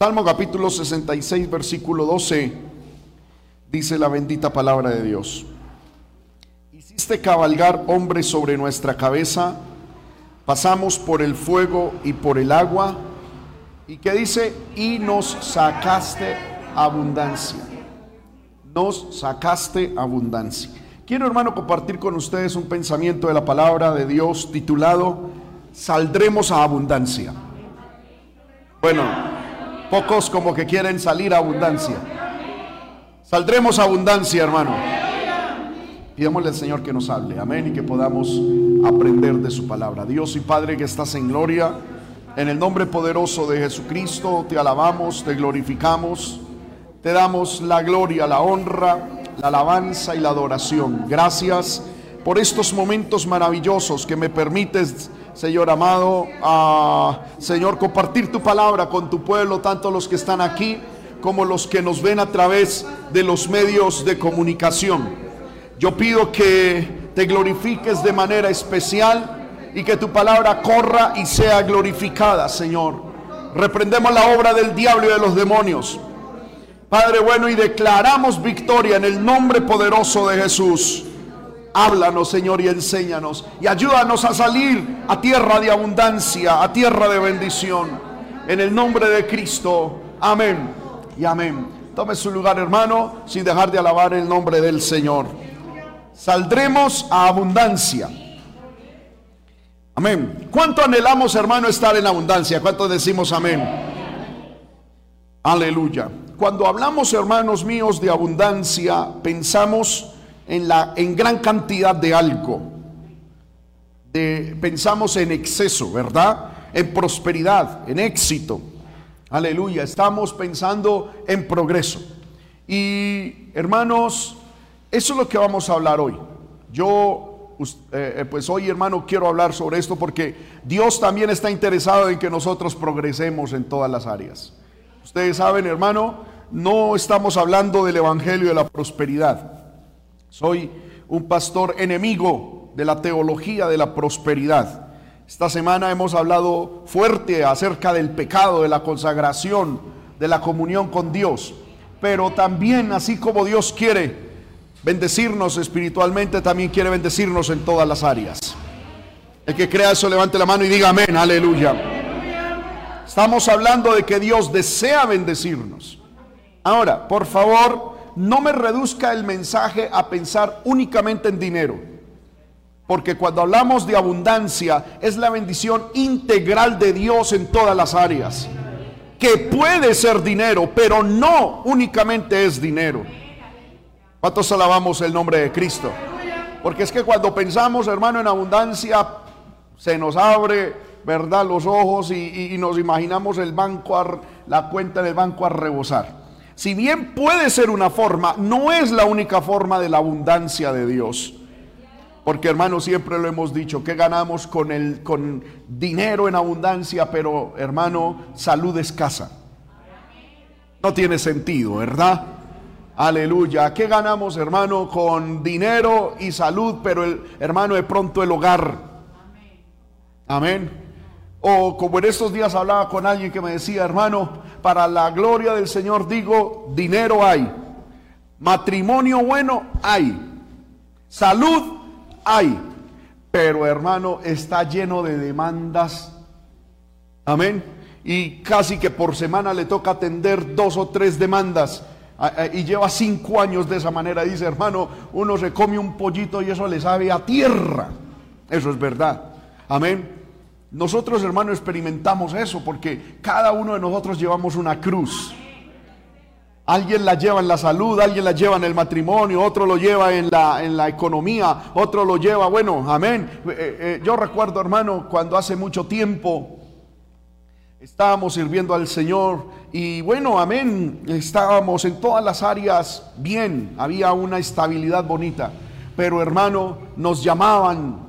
Salmo capítulo 66, versículo 12, dice la bendita palabra de Dios. Hiciste cabalgar hombres sobre nuestra cabeza, pasamos por el fuego y por el agua, y que dice, y nos sacaste abundancia. Nos sacaste abundancia. Quiero hermano compartir con ustedes un pensamiento de la palabra de Dios titulado, saldremos a abundancia. Bueno, pocos como que quieren salir a abundancia. Saldremos a abundancia, hermano. Pidámosle al Señor que nos hable, amén, y que podamos aprender de su palabra. Dios y Padre que estás en gloria, en el nombre poderoso de Jesucristo, te alabamos, te glorificamos, te damos la gloria, la honra, la alabanza y la adoración. Gracias por estos momentos maravillosos que me permites Señor amado, a Señor, compartir tu palabra con tu pueblo, tanto los que están aquí como los que nos ven a través de los medios de comunicación. Yo pido que te glorifiques de manera especial y que tu palabra corra y sea glorificada, Señor. Reprendemos la obra del diablo y de los demonios. Padre bueno, y declaramos victoria en el nombre poderoso de Jesús. Háblanos, Señor, y enséñanos. Y ayúdanos a salir a tierra de abundancia, a tierra de bendición. En el nombre de Cristo. Amén y amén. Tome su lugar, hermano, sin dejar de alabar el nombre del Señor. Saldremos a abundancia. Amén. ¿Cuánto anhelamos, hermano, estar en abundancia? ¿Cuánto decimos amén? Aleluya. Cuando hablamos, hermanos míos, de abundancia, pensamos en, la, en gran cantidad de algo. Pensamos en exceso, ¿verdad? En prosperidad, en éxito. Aleluya, estamos pensando en progreso. Y hermanos, eso es lo que vamos a hablar hoy. Yo, eh, pues hoy hermano, quiero hablar sobre esto porque Dios también está interesado en que nosotros progresemos en todas las áreas. Ustedes saben, hermano, no estamos hablando del Evangelio de la prosperidad. Soy un pastor enemigo de la teología de la prosperidad. Esta semana hemos hablado fuerte acerca del pecado, de la consagración, de la comunión con Dios. Pero también, así como Dios quiere bendecirnos espiritualmente, también quiere bendecirnos en todas las áreas. El que crea eso, levante la mano y diga amén, aleluya. Estamos hablando de que Dios desea bendecirnos. Ahora, por favor, no me reduzca el mensaje a pensar únicamente en dinero. Porque cuando hablamos de abundancia es la bendición integral de Dios en todas las áreas. Que puede ser dinero, pero no únicamente es dinero. ¿Cuántos alabamos el nombre de Cristo? Porque es que cuando pensamos, hermano, en abundancia, se nos abre, ¿verdad?, los ojos y, nos imaginamos el banco, la cuenta del banco a rebosar si bien puede ser una forma, no es la única forma de la abundancia de Dios. Porque hermano, siempre lo hemos dicho, que ganamos con el con dinero en abundancia, pero hermano, salud escasa. No tiene sentido, ¿verdad? Aleluya. ¿Qué ganamos, hermano, con dinero y salud, pero el hermano de pronto el hogar? Amén. O como en estos días hablaba con alguien que me decía, hermano, para la gloria del Señor digo, dinero hay, matrimonio bueno hay, salud hay, pero hermano está lleno de demandas. Amén. Y casi que por semana le toca atender dos o tres demandas. Y lleva cinco años de esa manera. Dice, hermano, uno se come un pollito y eso le sabe a tierra. Eso es verdad. Amén. Nosotros, hermanos, experimentamos eso porque cada uno de nosotros llevamos una cruz. Alguien la lleva en la salud, alguien la lleva en el matrimonio, otro lo lleva en la, en la economía, otro lo lleva, bueno, amén. Eh, eh, yo recuerdo, hermano, cuando hace mucho tiempo estábamos sirviendo al Señor y bueno, amén, estábamos en todas las áreas bien, había una estabilidad bonita, pero hermano, nos llamaban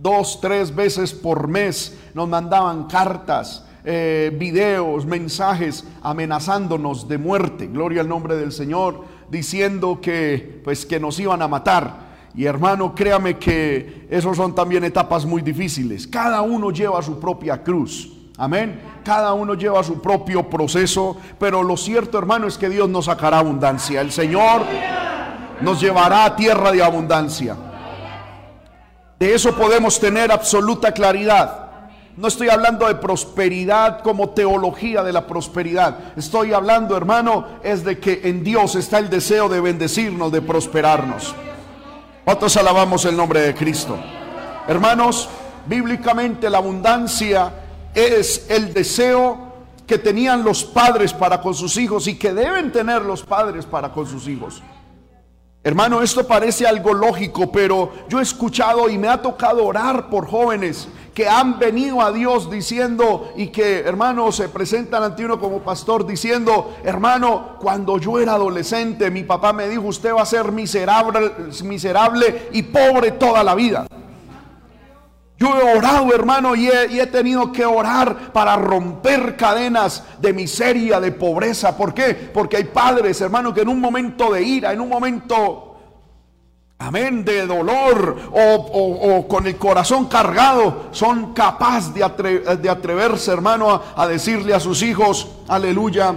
dos, tres veces por mes nos mandaban cartas, eh, videos, mensajes amenazándonos de muerte, gloria al nombre del Señor, diciendo que pues que nos iban a matar. Y hermano, créame que esos son también etapas muy difíciles. Cada uno lleva su propia cruz. Amén. Cada uno lleva su propio proceso, pero lo cierto, hermano, es que Dios nos sacará abundancia. El Señor nos llevará a tierra de abundancia. De eso podemos tener absoluta claridad. No estoy hablando de prosperidad como teología de la prosperidad. Estoy hablando, hermano, es de que en Dios está el deseo de bendecirnos, de prosperarnos. ¿Cuántos alabamos el nombre de Cristo? Hermanos, bíblicamente la abundancia es el deseo que tenían los padres para con sus hijos y que deben tener los padres para con sus hijos. Hermano, esto parece algo lógico, pero yo he escuchado y me ha tocado orar por jóvenes que han venido a Dios diciendo y que, hermano, se presentan ante uno como pastor diciendo, hermano, cuando yo era adolescente, mi papá me dijo, usted va a ser miserable, miserable y pobre toda la vida. Yo he orado, hermano, y he, tenido que orar para romper cadenas de miseria, de pobreza. ¿Por qué? Porque hay padres, hermano, que en un momento de ira, en un momento, amén, de dolor o, con el corazón cargado, son capaces de, atreverse, hermano, a decirle a sus hijos, aleluya,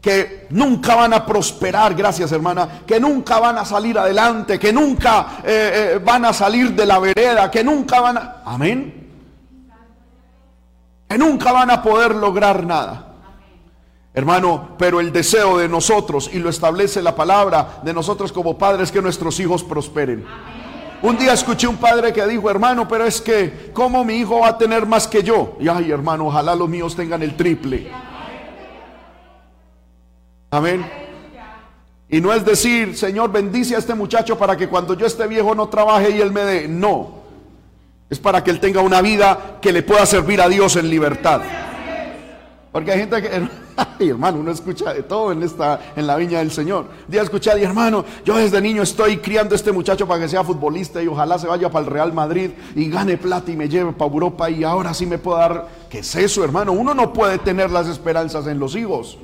que nunca van a prosperar, gracias hermana, que nunca van a salir adelante, que nunca eh, eh, van a salir de la vereda, que nunca van a... Amén. Que nunca van a poder lograr nada. Hermano, pero el deseo de nosotros, y lo establece la palabra de nosotros como padres, que nuestros hijos prosperen. Un día escuché un padre que dijo, hermano, pero es que, ¿cómo mi hijo va a tener más que yo? Y ay, hermano, ojalá los míos tengan el triple. Amén. Y no es decir, Señor, bendice a este muchacho para que cuando yo esté viejo no trabaje y él me dé. No. Es para que él tenga una vida que le pueda servir a Dios en libertad. Porque hay gente que, ay, hermano, uno escucha de todo en esta, en la viña del Señor. Día escuchar, y hermano, yo desde niño estoy criando a este muchacho para que sea futbolista y ojalá se vaya para el Real Madrid y gane plata y me lleve para Europa y ahora sí me puedo dar. ¿Qué es eso, hermano? Uno no puede tener las esperanzas en los hijos.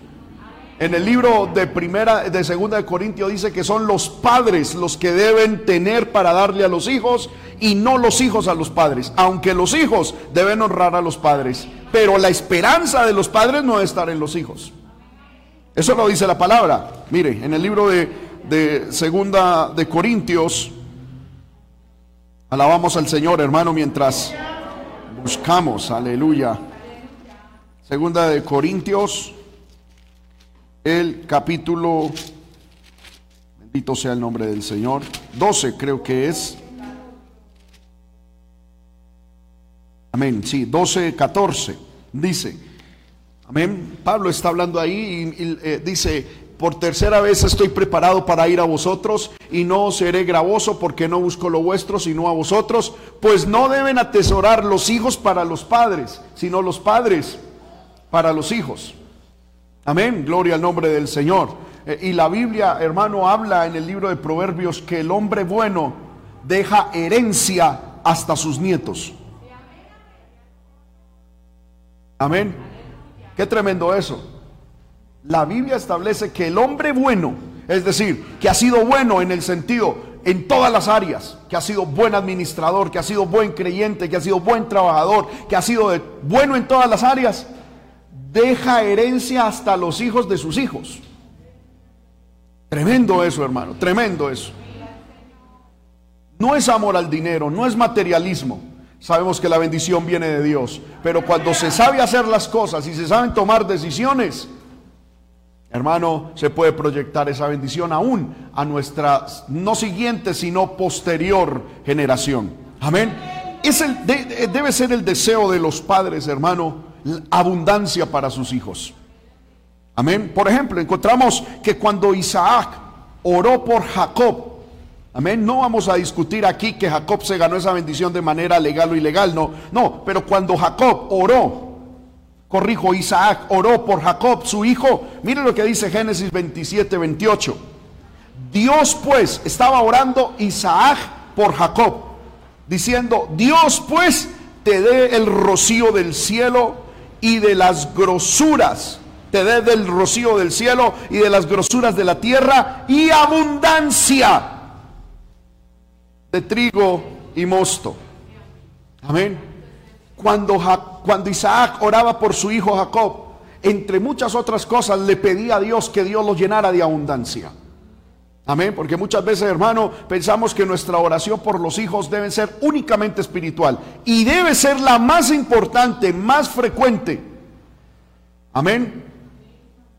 En el libro de primera, de segunda de Corintios dice que son los padres los que deben tener para darle a los hijos y no los hijos a los padres. Aunque los hijos deben honrar a los padres, pero la esperanza de los padres no debe estar en los hijos. Eso lo dice la palabra. Mire, en el libro de, de segunda de Corintios, alabamos al Señor, hermano, mientras buscamos, aleluya. Segunda de Corintios el capítulo, bendito sea el nombre del Señor, 12 creo que es. Amén, sí, 12, 14, dice, amén, Pablo está hablando ahí y, eh, dice, por tercera vez estoy preparado para ir a vosotros y no seré gravoso porque no busco lo vuestro sino a vosotros, pues no deben atesorar los hijos para los padres, sino los padres para los hijos. Amén, gloria al nombre del Señor. Eh, y la Biblia, hermano, habla en el libro de Proverbios que el hombre bueno deja herencia hasta sus nietos. Amén. Qué tremendo eso. La Biblia establece que el hombre bueno, es decir, que ha sido bueno en el sentido, en todas las áreas, que ha sido buen administrador, que ha sido buen creyente, que ha sido buen trabajador, que ha sido bueno en todas las áreas, deja herencia hasta los hijos de sus hijos. Tremendo eso, hermano, tremendo eso. No es amor al dinero, no es materialismo. Sabemos que la bendición viene de Dios, pero cuando se sabe hacer las cosas y se saben tomar decisiones, hermano, se puede proyectar esa bendición aún a nuestra no siguiente, sino posterior generación. Amén. Es el, debe ser el deseo de los padres, hermano, abundancia para sus hijos. Amén. Por ejemplo, encontramos que cuando Isaac oró por Jacob, amén, no vamos a discutir aquí que Jacob se ganó esa bendición de manera legal o ilegal, no, no, pero cuando Jacob oró, corrijo, Isaac oró por Jacob, su hijo, mire lo que dice Génesis 27, 28. Dios pues estaba orando Isaac por Jacob, diciendo, Dios pues te dé el rocío del cielo y de las grosuras. Te dé del rocío del cielo y de las grosuras de la tierra y abundancia de trigo y mosto. Amén. cuando, cuando Isaac oraba por su hijo Jacob, entre muchas otras cosas le pedía a Dios que Dios lo llenara de abundancia. Amén, porque muchas veces, hermano, pensamos que nuestra oración por los hijos debe ser únicamente espiritual y debe ser la más importante, más frecuente. Amén.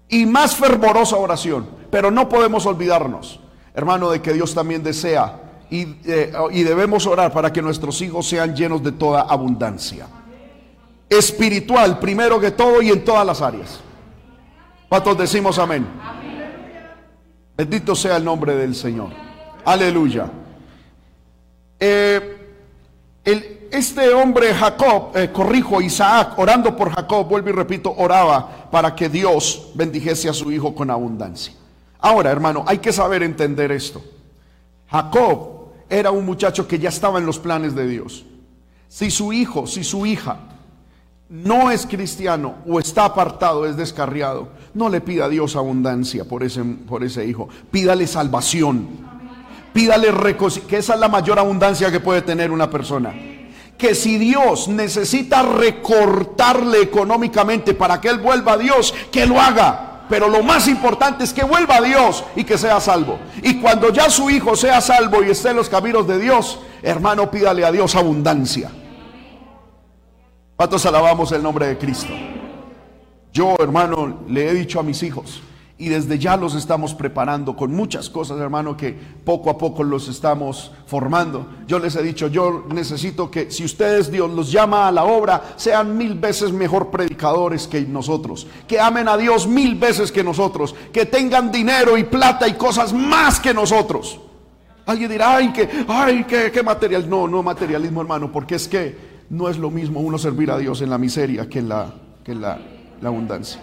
Y más fervorosa oración. Pero no podemos olvidarnos, hermano, de que Dios también desea y, eh, y debemos orar para que nuestros hijos sean llenos de toda abundancia. Espiritual, primero que todo y en todas las áreas. ¿Cuántos decimos amén? Bendito sea el nombre del Señor. Aleluya. Eh, este hombre Jacob, eh, corrijo, Isaac, orando por Jacob, vuelvo y repito, oraba para que Dios bendijese a su hijo con abundancia. Ahora, hermano, hay que saber entender esto. Jacob era un muchacho que ya estaba en los planes de Dios. Si su hijo, si su hija no es cristiano o está apartado, es descarriado, no le pida a Dios abundancia por ese, por ese hijo. Pídale salvación. Pídale que esa es la mayor abundancia que puede tener una persona. Que si Dios necesita recortarle económicamente para que él vuelva a Dios, que lo haga. Pero lo más importante es que vuelva a Dios y que sea salvo. Y cuando ya su hijo sea salvo y esté en los caminos de Dios, hermano, pídale a Dios abundancia. ¿Cuántos alabamos el nombre de Cristo? Yo, hermano, le he dicho a mis hijos, y desde ya los estamos preparando con muchas cosas, hermano, que poco a poco los estamos formando. Yo les he dicho, yo necesito que si ustedes Dios los llama a la obra, sean mil veces mejor predicadores que nosotros, que amen a Dios mil veces que nosotros, que tengan dinero y plata y cosas más que nosotros. Alguien dirá, ay, que, ay, qué, qué material. No, no materialismo, hermano, porque es que no es lo mismo uno servir a Dios en la miseria que en la, que la, la abundancia.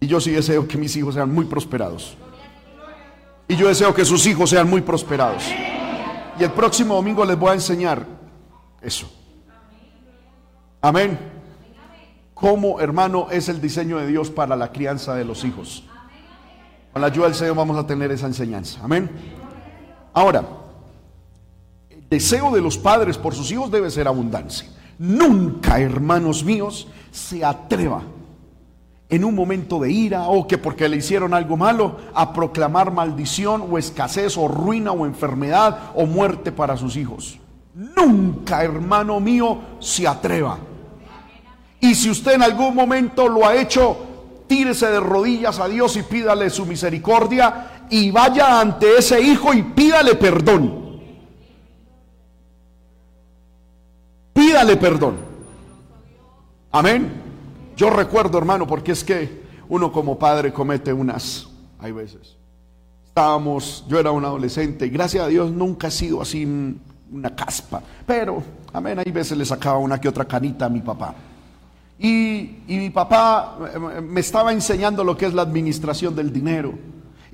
Y yo sí deseo que mis hijos sean muy prosperados. Y yo deseo que sus hijos sean muy prosperados. Y el próximo domingo les voy a enseñar eso. Amén. Cómo, hermano, es el diseño de Dios para la crianza de los hijos. Con la ayuda del Señor vamos a tener esa enseñanza. Amén. Ahora, deseo de los padres por sus hijos debe ser abundancia. Nunca, hermanos míos, se atreva en un momento de ira o que porque le hicieron algo malo a proclamar maldición o escasez o ruina o enfermedad o muerte para sus hijos. Nunca, hermano mío, se atreva. Y si usted en algún momento lo ha hecho, tírese de rodillas a Dios y pídale su misericordia y vaya ante ese hijo y pídale perdón. Pídale perdón. Amén. Yo recuerdo, hermano, porque es que uno como padre comete unas, hay veces. Estábamos, yo era un adolescente y gracias a Dios nunca he sido así una caspa, pero, amén, hay veces le sacaba una que otra canita a mi papá. Y, y mi papá eh, me estaba enseñando lo que es la administración del dinero.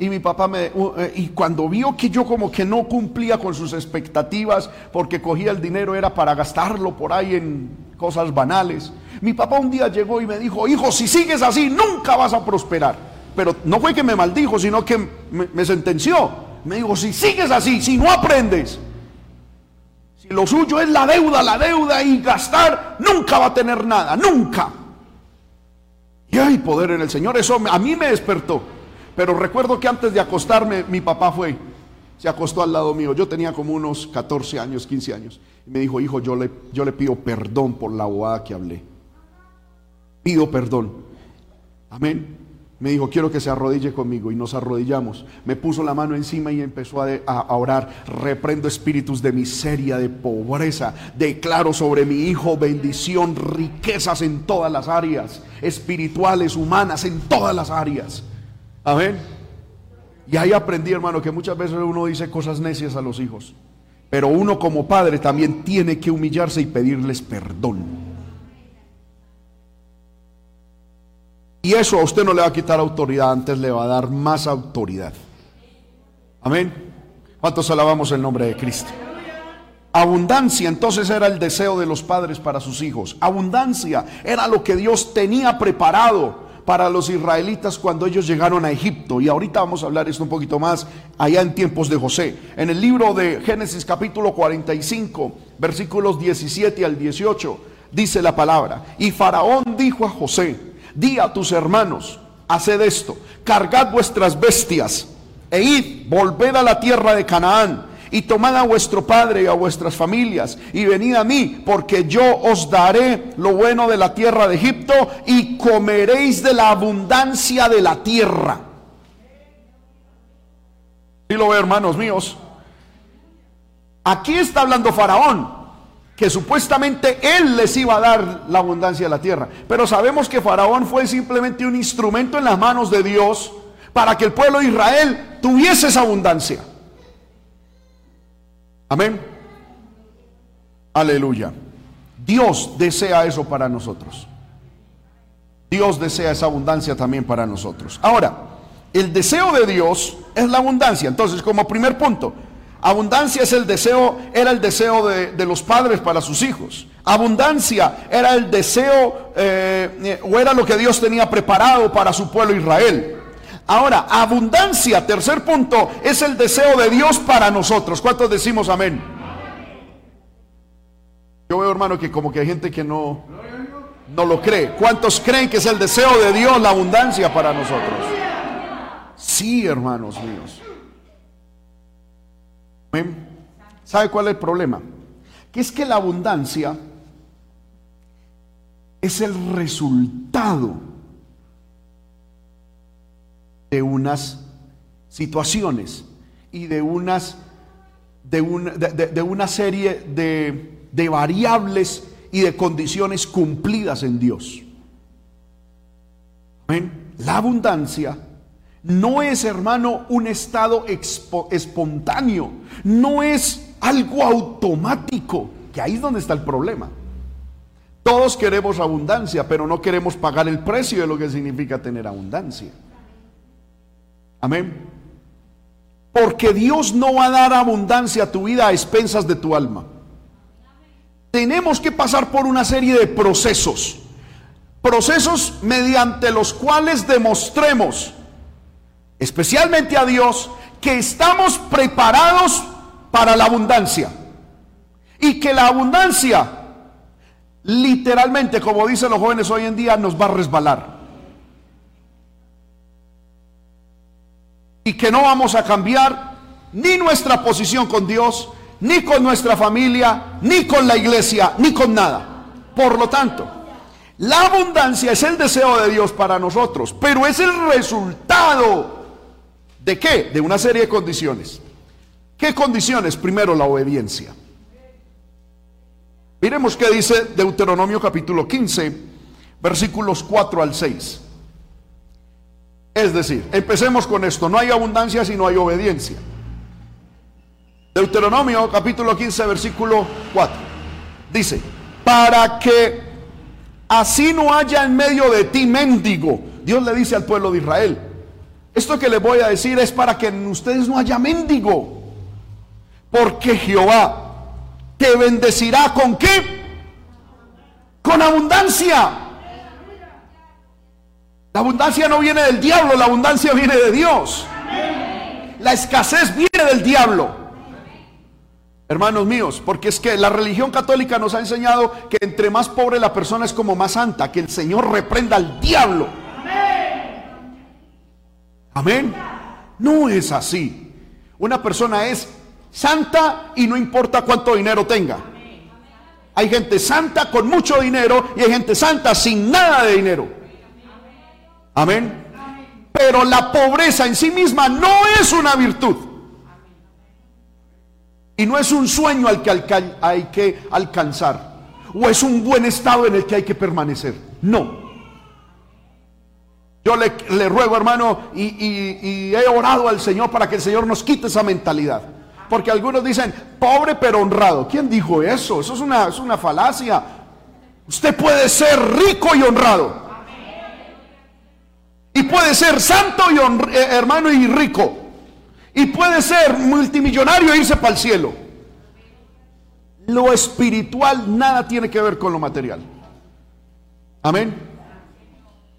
Y mi papá me, eh, y cuando vio que yo como que no cumplía con sus expectativas porque cogía el dinero era para gastarlo por ahí en cosas banales. Mi papá un día llegó y me dijo, hijo, si sigues así, nunca vas a prosperar. Pero no fue que me maldijo, sino que me, me sentenció. Me dijo, si sigues así, si no aprendes, si lo suyo es la deuda, la deuda y gastar, nunca va a tener nada, nunca. Y hay poder en el Señor, eso a mí me despertó. Pero recuerdo que antes de acostarme, mi papá fue, se acostó al lado mío. Yo tenía como unos 14 años, 15 años. Y me dijo, hijo, yo le, yo le pido perdón por la bobada que hablé. Pido perdón. Amén. Me dijo, quiero que se arrodille conmigo y nos arrodillamos. Me puso la mano encima y empezó a, a, orar. Reprendo espíritus de miseria, de pobreza. Declaro sobre mi hijo bendición, riquezas en todas las áreas, espirituales, humanas, en todas las áreas. Amén. Y ahí aprendí, hermano, que muchas veces uno dice cosas necias a los hijos. Pero uno como padre también tiene que humillarse y pedirles perdón. Y eso a usted no le va a quitar autoridad, antes le va a dar más autoridad. Amén. ¿Cuántos alabamos el nombre de Cristo? Abundancia entonces era el deseo de los padres para sus hijos. Abundancia era lo que Dios tenía preparado para los israelitas cuando ellos llegaron a Egipto. Y ahorita vamos a hablar esto un poquito más allá en tiempos de José. En el libro de Génesis capítulo 45, versículos 17 al 18, dice la palabra. Y Faraón dijo a José, di a tus hermanos, haced esto, cargad vuestras bestias e id, volved a la tierra de Canaán y tomad a vuestro padre y a vuestras familias y venid a mí, porque yo os daré lo bueno de la tierra de Egipto y comeréis de la abundancia de la tierra. Y lo ve, hermanos míos. Aquí está hablando Faraón, que supuestamente él les iba a dar la abundancia de la tierra. Pero sabemos que Faraón fue simplemente un instrumento en las manos de Dios para que el pueblo de Israel tuviese esa abundancia. Amén. Aleluya. Dios desea eso para nosotros. Dios desea esa abundancia también para nosotros. Ahora, el deseo de Dios es la abundancia. Entonces, como primer punto, abundancia es el deseo, era el deseo de, los padres para sus hijos. Abundancia era el deseo eh, o era lo que Dios tenía preparado para su pueblo Israel. Ahora, abundancia, tercer punto, es el deseo de Dios para nosotros. ¿Cuántos decimos amén? Yo veo, hermano, que como que hay gente que no, no lo cree. ¿Cuántos creen que es el deseo de Dios la abundancia para nosotros? Sí, hermanos míos. ¿Sabe cuál es el problema? Que es que la abundancia es el resultado de unas situaciones y de unas de, de, una serie de, de variables y de condiciones cumplidas en Dios. La abundancia no es, hermano, un estado espontáneo, no es algo automático, que ahí es donde está el problema. Todos queremos abundancia, pero no queremos pagar el precio de lo que significa tener abundancia. Amén. Porque Dios no va a dar abundancia a tu vida a expensas de tu alma. Tenemos que pasar por una serie de procesos. Procesos mediante los cuales demostremos, especialmente a Dios, que estamos preparados para la abundancia. Y que la abundancia, literalmente, como dicen los jóvenes hoy en día, nos va a resbalar. Y que no vamos a cambiar ni nuestra posición con Dios, ni con nuestra familia, ni con la iglesia, ni con nada. Por lo tanto, la abundancia es el deseo de Dios para nosotros, pero es el resultado de qué? De una serie de condiciones. ¿Qué condiciones? Primero, la obediencia. Miremos qué dice Deuteronomio capítulo 15, versículos 4 al 6. Es decir, empecemos con esto, no hay abundancia si no hay obediencia. Deuteronomio capítulo 15 versículo 4 dice, para que así no haya en medio de ti mendigo, Dios le dice al pueblo de Israel, esto que les voy a decir es para que en ustedes no haya mendigo, porque Jehová te bendecirá con qué? Con abundancia la abundancia no viene del diablo, la abundancia viene de Dios. La escasez viene del diablo. Hermanos míos, porque es que la religión católica nos ha enseñado que entre más pobre la persona es como más santa, que el Señor reprenda al diablo. Amén. No es así. Una persona es santa y no importa cuánto dinero tenga. Hay gente santa con mucho dinero y hay gente santa sin nada de dinero. Amén. Pero la pobreza en sí misma no es una virtud. Y no es un sueño al que hay que alcanzar. O es un buen estado en el que hay que permanecer. No. Yo le, ruego, hermano, y, he orado al Señor para que el Señor nos quite esa mentalidad. Porque algunos dicen, pobre pero honrado. ¿Quién dijo eso? Eso es una, es una falacia. Usted puede ser rico y honrado. Y puede ser santo y eh, hermano y rico. Y puede ser multimillonario e irse para el cielo. Lo espiritual nada tiene que ver con lo material. Amén.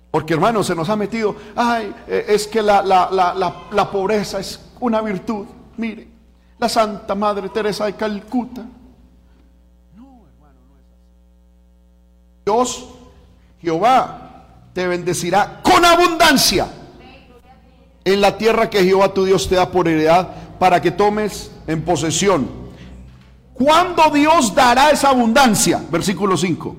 Porque hermano, se nos ha metido, ay, eh, es que la, la, la, la, pobreza es una virtud. Mire, la Santa Madre Teresa de Calcuta. No, hermano, no es. Dios, Jehová, te bendecirá abundancia en la tierra que Jehová tu Dios te da por heredad para que tomes en posesión. ¿Cuándo Dios dará esa abundancia? Versículo 5.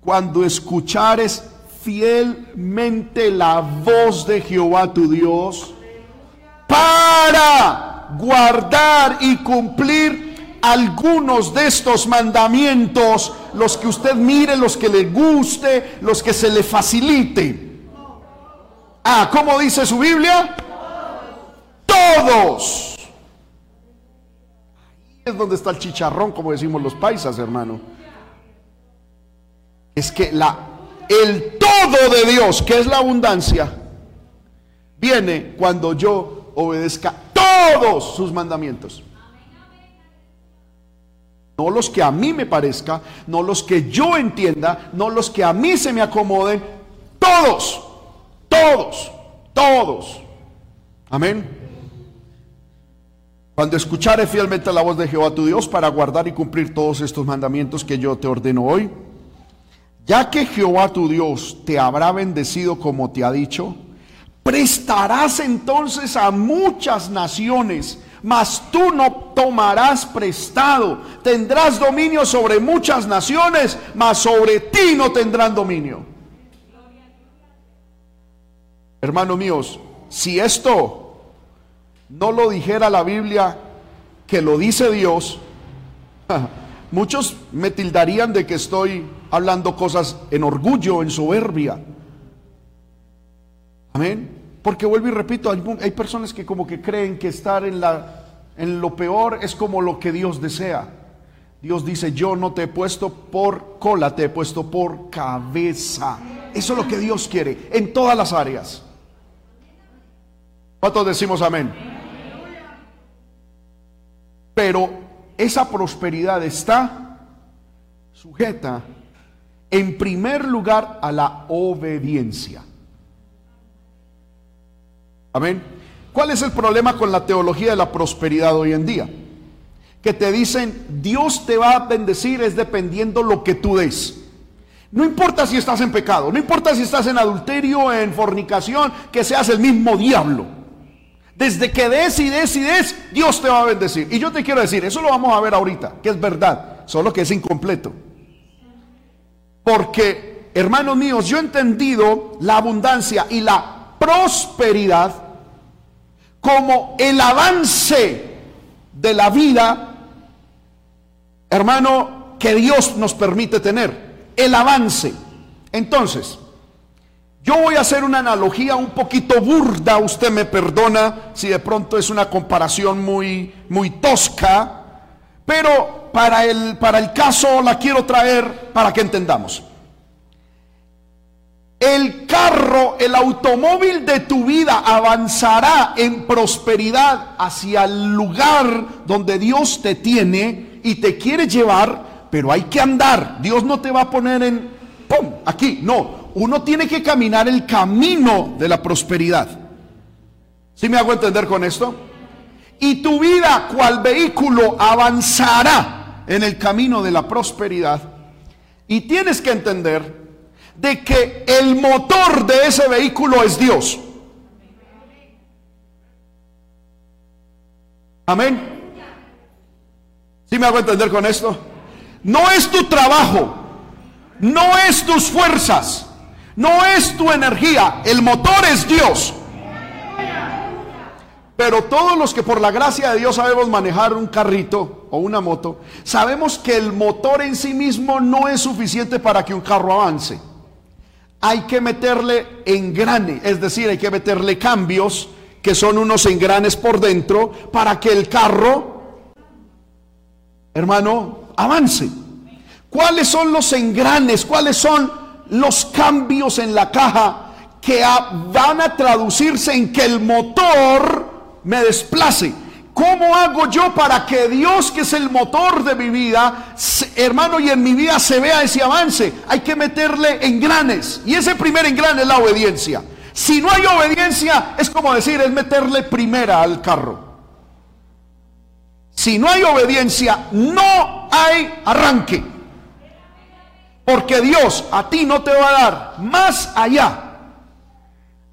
Cuando escuchares fielmente la voz de Jehová tu Dios para guardar y cumplir algunos de estos mandamientos, los que usted mire, los que le guste, los que se le facilite. Ah, ¿cómo dice su Biblia? Todos. Ahí es donde está el chicharrón, como decimos los paisas, hermano. Es que la el todo de Dios, que es la abundancia, viene cuando yo obedezca todos sus mandamientos. No los que a mí me parezca, no los que yo entienda, no los que a mí se me acomoden, todos, todos, todos. Amén. Cuando escuchare fielmente la voz de Jehová tu Dios para guardar y cumplir todos estos mandamientos que yo te ordeno hoy, ya que Jehová tu Dios te habrá bendecido como te ha dicho, prestarás entonces a muchas naciones, mas tú no tomarás prestado. Tendrás dominio sobre muchas naciones, mas sobre ti no tendrán dominio. Hermanos míos, si esto no lo dijera la Biblia, que lo dice Dios, muchos me tildarían de que estoy hablando cosas en orgullo, en soberbia. Amén. Porque vuelvo y repito, hay, personas que como que creen que estar en, la, en lo peor es como lo que Dios desea. Dios dice, yo no te he puesto por cola, te he puesto por cabeza. Eso es lo que Dios quiere en todas las áreas. ¿Cuántos decimos amén? Pero esa prosperidad está sujeta en primer lugar a la obediencia. Amén. ¿Cuál es el problema con la teología de la prosperidad hoy en día? Que te dicen, Dios te va a bendecir es dependiendo lo que tú des. No importa si estás en pecado, no importa si estás en adulterio, en fornicación, que seas el mismo diablo. Desde que des y des y des, Dios te va a bendecir. Y yo te quiero decir, eso lo vamos a ver ahorita, que es verdad, solo que es incompleto. Porque, hermanos míos, yo he entendido la abundancia y la prosperidad como el avance de la vida, hermano, que Dios nos permite tener. El avance. Entonces, yo voy a hacer una analogía un poquito burda, usted me perdona si de pronto es una comparación muy, muy tosca, pero para el, para el caso la quiero traer para que entendamos. El carro, el automóvil de tu vida avanzará en prosperidad hacia el lugar donde Dios te tiene y te quiere llevar, pero hay que andar. Dios no te va a poner en, ¡pum!, aquí. No, uno tiene que caminar el camino de la prosperidad. ¿Sí me hago entender con esto? Y tu vida, cual vehículo, avanzará en el camino de la prosperidad. Y tienes que entender de que el motor de ese vehículo es Dios. Amén. ¿Sí me hago entender con esto? No es tu trabajo, no es tus fuerzas, no es tu energía, el motor es Dios. Pero todos los que por la gracia de Dios sabemos manejar un carrito o una moto, sabemos que el motor en sí mismo no es suficiente para que un carro avance. Hay que meterle engrane, es decir, hay que meterle cambios que son unos engranes por dentro para que el carro, hermano, avance. ¿Cuáles son los engranes? ¿Cuáles son los cambios en la caja que van a traducirse en que el motor me desplace, ¿Cómo hago yo para que Dios, que es el motor de mi vida, hermano, y en mi vida se vea ese avance? Hay que meterle engranes. Y ese primer engrane es la obediencia. Si no hay obediencia, es como decir, es meterle primera al carro. Si no hay obediencia, no hay arranque. Porque Dios a ti no te va a dar más allá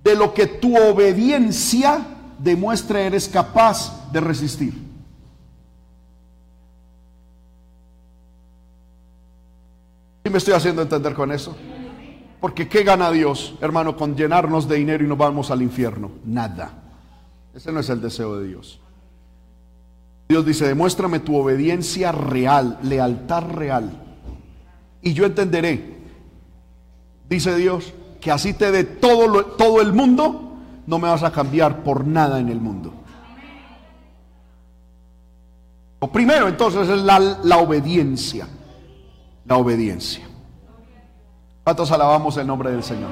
de lo que tu obediencia demuestre eres capaz de resistir. ¿Sí me estoy haciendo entender con eso? Porque ¿qué gana Dios, hermano, con llenarnos de dinero y nos vamos al infierno? Nada. Ese no es el deseo de Dios. Dios dice, demuéstrame tu obediencia real, lealtad real. Y yo entenderé, dice Dios, que así te dé todo, todo el mundo, no me vas a cambiar por nada en el mundo. Lo primero entonces es la, obediencia. La obediencia. ¿Cuántos alabamos el nombre del Señor?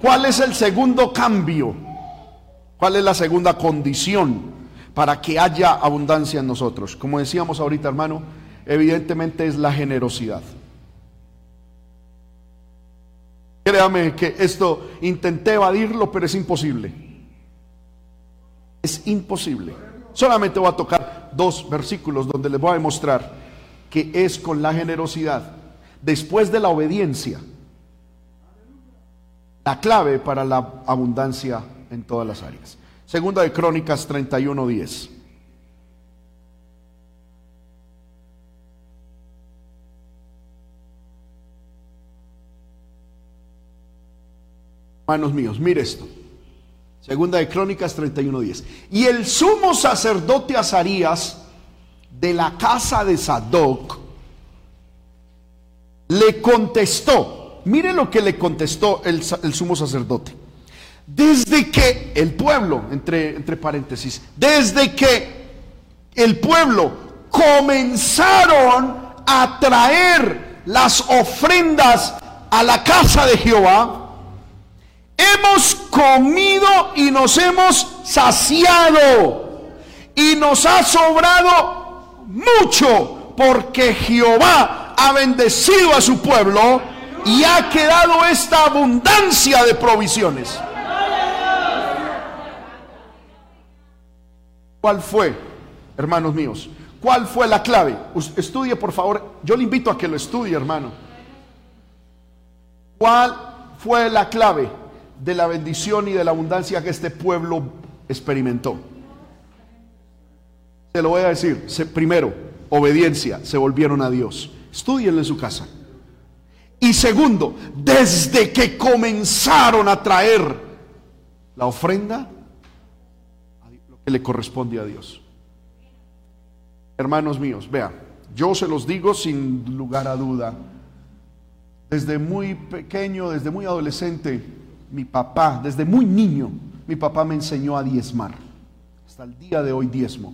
¿Cuál es el segundo cambio? ¿Cuál es la segunda condición para que haya abundancia en nosotros? Como decíamos ahorita, hermano, evidentemente es la generosidad. Créame que esto intenté evadirlo, pero es imposible. Es imposible. Solamente voy a tocar dos versículos donde les voy a demostrar que es con la generosidad, después de la obediencia, la clave para la abundancia en todas las áreas. Segunda de Crónicas 31:10. Hermanos míos, mire esto. Segunda de Crónicas 31:10. Y el sumo sacerdote Azarías de la casa de Sadoc le contestó. Mire lo que le contestó el, sumo sacerdote. Desde que el pueblo, entre, entre paréntesis, desde que el pueblo comenzaron a traer las ofrendas a la casa de Jehová, Hemos comido y nos hemos saciado y nos ha sobrado mucho porque Jehová ha bendecido a su pueblo y ha quedado esta abundancia de provisiones. ¿Cuál fue, hermanos míos? ¿Cuál fue la clave? Estudie, por favor. Yo le invito a que lo estudie, hermano. ¿Cuál fue la clave? De la bendición y de la abundancia que este pueblo experimentó. Se lo voy a decir. primero, obediencia, se volvieron a Dios. Estudienlo en su casa. Y segundo, desde que comenzaron a traer la ofrenda, lo que le corresponde a Dios. Hermanos míos, vean, yo se los digo sin lugar a duda. Desde muy pequeño, desde muy adolescente, mi papá, desde muy niño, mi papá me enseñó a diezmar. Hasta el día de hoy diezmo.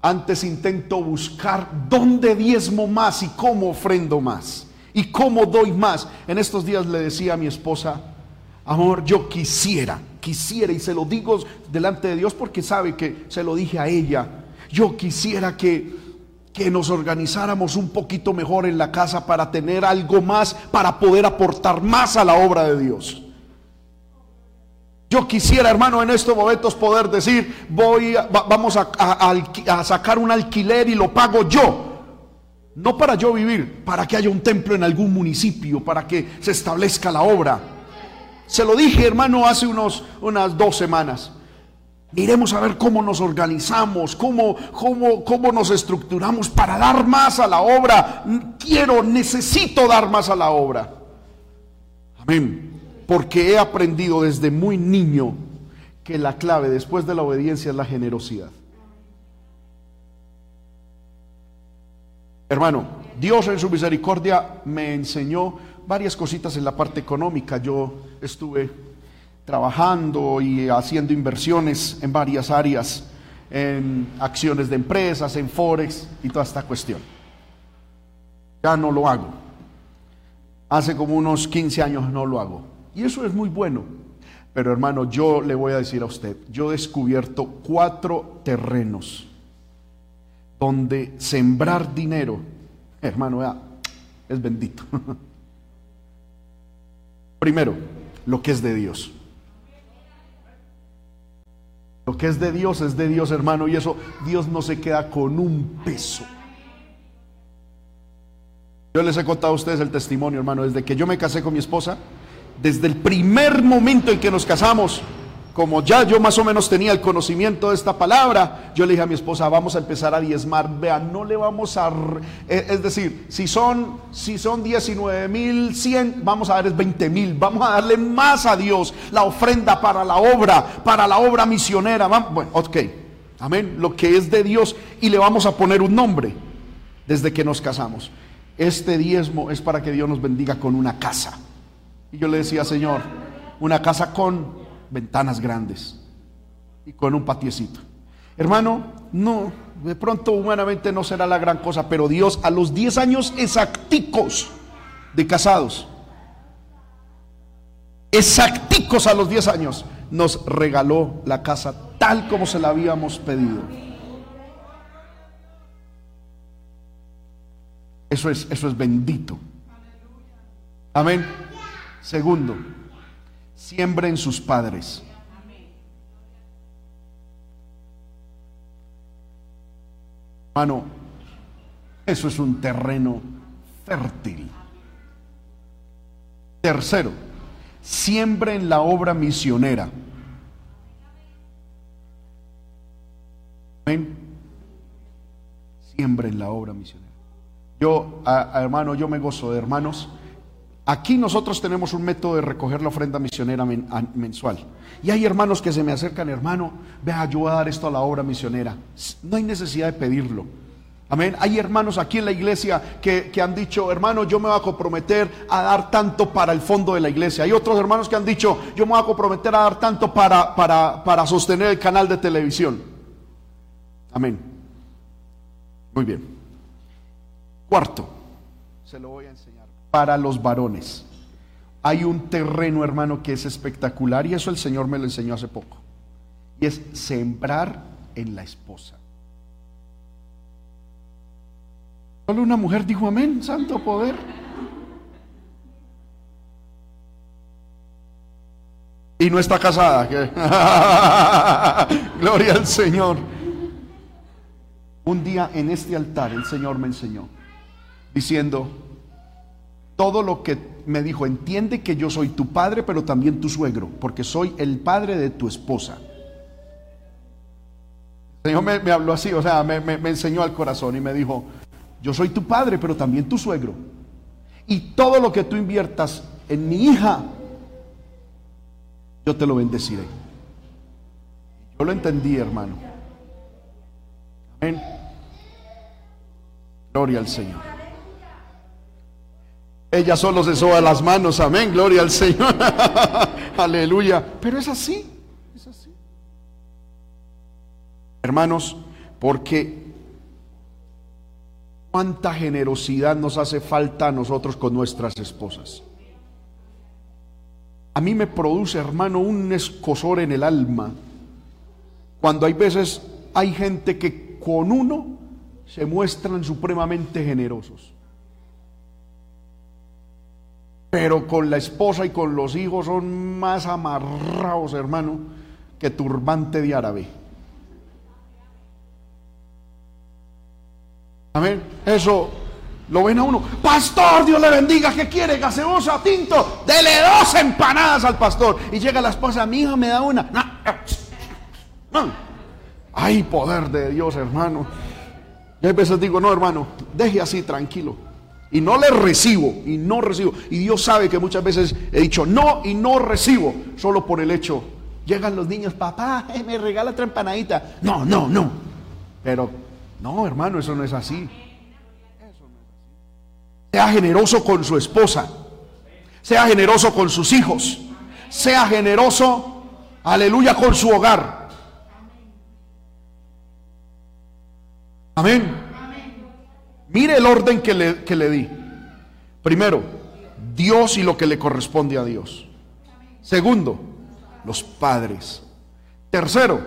Antes intento buscar dónde diezmo más y cómo ofrendo más. Y cómo doy más. En estos días le decía a mi esposa, amor, yo quisiera, quisiera, y se lo digo delante de Dios porque sabe que se lo dije a ella, yo quisiera que, que nos organizáramos un poquito mejor en la casa para tener algo más, para poder aportar más a la obra de Dios. Yo quisiera, hermano, en estos momentos poder decir, voy, vamos a, sacar un alquiler y lo pago yo. No para yo vivir, para que haya un templo en algún municipio, para que se establezca la obra. Se lo dije, hermano, hace unos, unas dos semanas. Iremos a ver cómo nos organizamos, cómo, cómo, cómo nos estructuramos para dar más a la obra. Quiero, necesito dar más a la obra. Amén porque he aprendido desde muy niño que la clave después de la obediencia es la generosidad. Hermano, Dios en su misericordia me enseñó varias cositas en la parte económica. Yo estuve trabajando y haciendo inversiones en varias áreas, en acciones de empresas, en forex y toda esta cuestión. Ya no lo hago. Hace como unos 15 años no lo hago. Y eso es muy bueno. Pero hermano, yo le voy a decir a usted, yo he descubierto cuatro terrenos donde sembrar dinero, hermano, es bendito. Primero, lo que es de Dios. Lo que es de Dios es de Dios, hermano, y eso Dios no se queda con un peso. Yo les he contado a ustedes el testimonio, hermano, desde que yo me casé con mi esposa, desde el primer momento en que nos casamos, como ya yo más o menos tenía el conocimiento de esta palabra, yo le dije a mi esposa, vamos a empezar a diezmar, vean, no le vamos a, e, es decir, si son, si son 19 mil 100, vamos a darles 20 mil, vamos a darle más a Dios, la ofrenda para la obra, para la obra misionera, bueno, ok, amén, lo que es de Dios y le vamos a poner un nombre desde que nos casamos. Este diezmo es para que Dios nos bendiga con una casa. Y yo le decía, Señor, una casa con ventanas grandes y con un patiecito. Hermano, no, de pronto humanamente no será la gran cosa, pero Dios a los 10 años exacticos de casados, exacticos a los 10 años, nos regaló la casa tal como se la habíamos pedido. Eso es, eso es bendito. Amén. Segundo, siembra en sus padres. Hermano, eso es un terreno fértil. Tercero, siembra en la obra misionera. Amén. Siembra en la obra misionera. Yo, hermano, yo me gozo de hermanos Aquí nosotros tenemos un método de recoger la ofrenda misionera mensual. Y hay hermanos que se me acercan, hermano, vea, yo voy a dar esto a la obra misionera. No hay necesidad de pedirlo. Amén. Hay hermanos aquí en la iglesia que, han dicho, hermano, yo me voy a comprometer a dar tanto para el fondo de la iglesia. Hay otros hermanos que han dicho, yo me voy a comprometer a dar tanto para, para, para sostener el canal de televisión. Amén. Muy bien. Cuarto, se lo voy a enseñar para los varones. Hay un terreno, hermano, que es espectacular y eso el Señor me lo enseñó hace poco. Y es sembrar en la esposa. Solo una mujer dijo amén, santo poder. Y no está casada. Gloria al Señor. Un día en este altar el Señor me enseñó diciendo, todo lo que me dijo, entiende que yo soy tu padre, pero también tu suegro, porque soy el padre de tu esposa. El Señor me, habló así, o sea, me, enseñó al corazón y me dijo, yo soy tu padre, pero también tu suegro. Y todo lo que tú inviertas en mi hija, yo te lo bendeciré. Yo lo entendí, hermano. Amén. Gloria al Señor. Ella solo se soba las manos, amén, gloria al Señor. Aleluya. Pero es así, es así. Hermanos, porque cuánta generosidad nos hace falta a nosotros con nuestras esposas. A mí me produce, hermano, un escosor en el alma cuando hay veces hay gente que con uno se muestran supremamente generosos pero con la esposa y con los hijos son más amarrados, hermano, que turbante de árabe. Amén. Eso lo ven a uno. Pastor, Dios le bendiga. ¿Qué quiere? Gaseosa, tinto. Dele dos empanadas al pastor. Y llega la esposa, mi hija me da una. No. Ay, poder de Dios, hermano. Y a veces digo, no, hermano, deje así tranquilo. Y no le recibo, y no recibo. Y Dios sabe que muchas veces he dicho no y no recibo, solo por el hecho. Llegan los niños, papá, eh, me regala otra empanadita. No, no, no. Pero, no, hermano, eso no es así. Sea generoso con su esposa. Sea generoso con sus hijos. Sea generoso, aleluya, con su hogar. Amén. Mire el orden que le, que le di. Primero, Dios y lo que le corresponde a Dios. Segundo, los padres. Tercero,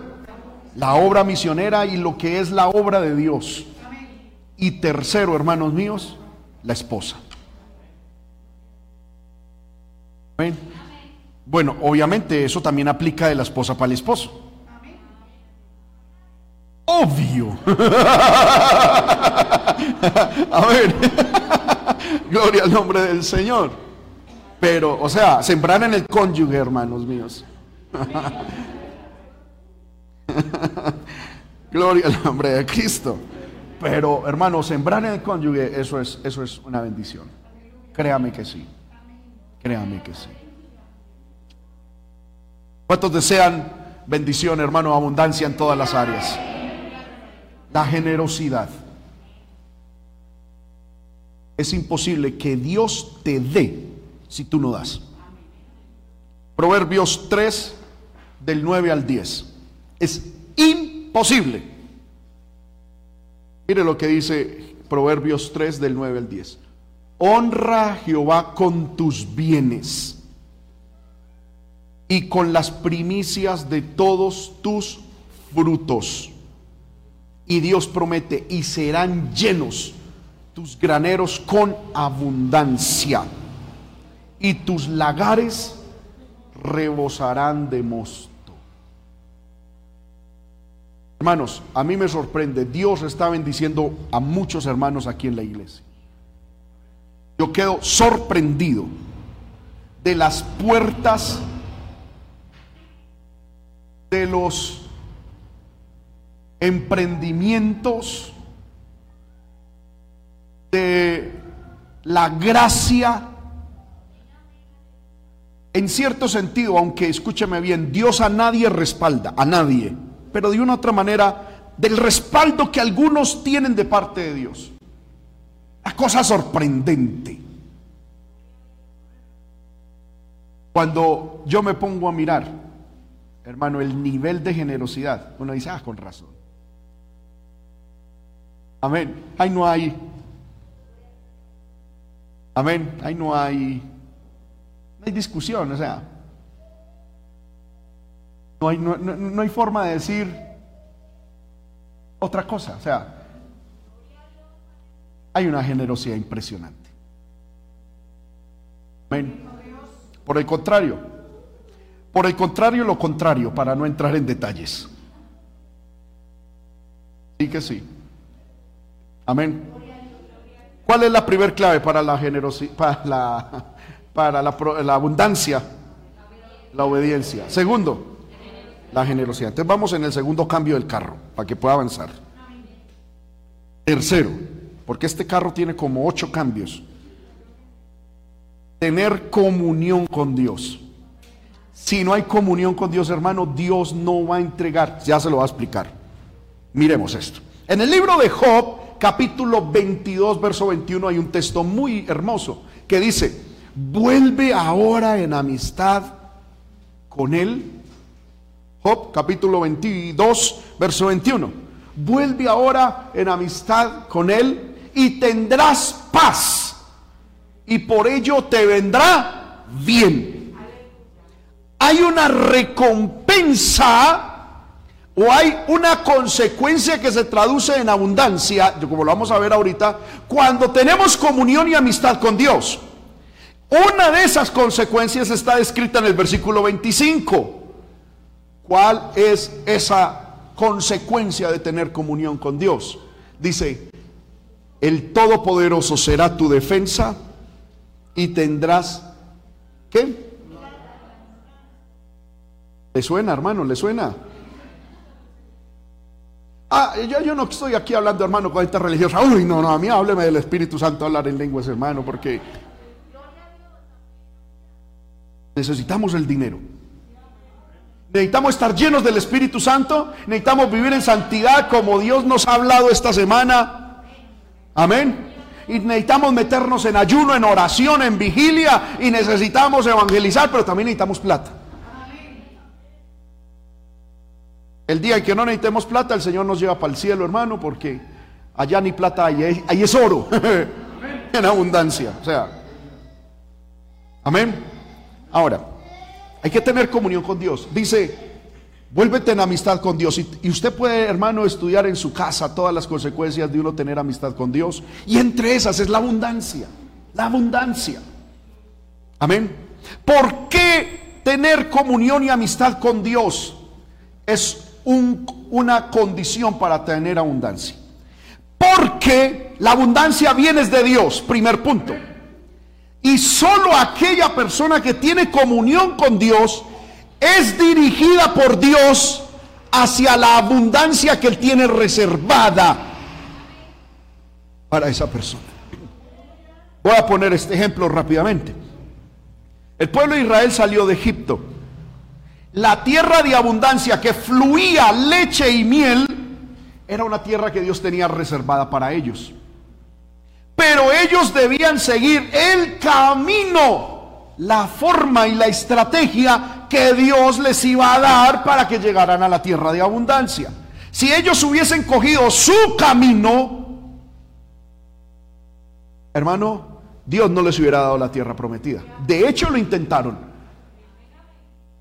la obra misionera y lo que es la obra de Dios. Y tercero, hermanos míos, la esposa. Bueno, obviamente eso también aplica de la esposa para el esposo. Obvio. A ver, gloria al nombre del Señor. Pero, o sea, sembrar en el cónyuge, hermanos míos. Gloria al nombre de Cristo. Pero, hermano, sembrar en el cónyuge, eso es, eso es una bendición. Créame que sí. Créame que sí. ¿Cuántos desean bendición, hermano, abundancia en todas las áreas? La generosidad. Es imposible que Dios te dé si tú no das. Proverbios 3, del 9 al 10. Es imposible. Mire lo que dice Proverbios 3 del 9 al 10. Honra a Jehová con tus bienes y con las primicias de todos tus frutos. Y Dios promete, y serán llenos tus graneros con abundancia, y tus lagares rebosarán de mosto. Hermanos, a mí me sorprende, Dios está bendiciendo a muchos hermanos aquí en la iglesia. Yo quedo sorprendido de las puertas de los emprendimientos, de la gracia. En cierto sentido, aunque escúcheme bien, Dios a nadie respalda, a nadie pero de una otra manera, del respaldo que algunos tienen de parte de Dios. La cosa sorprendente. Cuando yo me pongo a mirar, hermano, el nivel de generosidad, uno dice, ah, con razón. Amén. Ahí no hay. Amén. Ahí no hay. No hay discusión, o sea. No hay, no, hay forma de decir otra cosa. O sea, hay una generosidad impresionante. Por el contrario, por el contrario, lo contrario, para no entrar en detalles. Sí que sí. Amén. ¿Cuál es la primer clave para la generosidad, para la, para la abundancia? La obediencia. Segundo, la generosidad. Entonces vamos en el segundo cambio del carro, para que pueda avanzar. Tercero, porque este carro tiene como ocho cambios. Tener comunión con Dios. Si no hay comunión con Dios, hermano, Dios no va a entregar. Ya se lo va a explicar. Miremos esto. En el libro de Job, capítulo 22, verso 21, hay un texto muy hermoso que dice, vuelve ahora en amistad con Él Job capítulo 22, verso 21. Vuelve ahora en amistad con Él y tendrás paz y por ello te vendrá bien. Hay una recompensa o hay una consecuencia que se traduce en abundancia, como lo vamos a ver ahorita, cuando tenemos comunión y amistad con Dios. Una de esas consecuencias está descrita en el versículo 25. ¿Cuál es esa consecuencia de tener comunión con Dios? Dice, el Todopoderoso será tu defensa y tendrás, ¿qué? ¿Le suena, hermano? ¿Le suena? Ah, yo, yo no estoy aquí hablando, hermano, con esta religiosa. Uy, no, no, a mí hábleme del Espíritu Santo, hablar en lenguas, hermano, porque necesitamos el dinero. Necesitamos estar llenos del Espíritu Santo. Necesitamos vivir en santidad como Dios nos ha hablado esta semana. Amén. Y necesitamos meternos en ayuno, en oración, en vigilia. Y necesitamos evangelizar, pero también necesitamos plata. El día en que no necesitemos plata, el Señor nos lleva para el cielo, hermano, porque allá ni plata hay, ahí es oro. en abundancia. O sea. Amén. Ahora. Hay que tener comunión con Dios. Dice, vuélvete en amistad con Dios. Y, usted puede, hermano, estudiar en su casa todas las consecuencias de uno tener amistad con Dios. Y entre esas es la abundancia. La abundancia. Amén. ¿Por qué tener comunión y amistad con Dios es una condición para tener abundancia? Porque la abundancia viene de Dios, primer punto. Y solo aquella persona que tiene comunión con Dios es dirigida por Dios hacia la abundancia que Él tiene reservada para esa persona. Voy a poner este ejemplo rápidamente. El pueblo de Israel salió de Egipto. La tierra de abundancia que fluía leche y miel era una tierra que Dios tenía reservada para ellos. Pero ellos debían seguir el camino, la forma y la estrategia que Dios les iba a dar para que llegaran a la tierra de abundancia. Si ellos hubiesen cogido su camino, hermano, Dios no les hubiera dado la tierra prometida. De hecho, lo intentaron.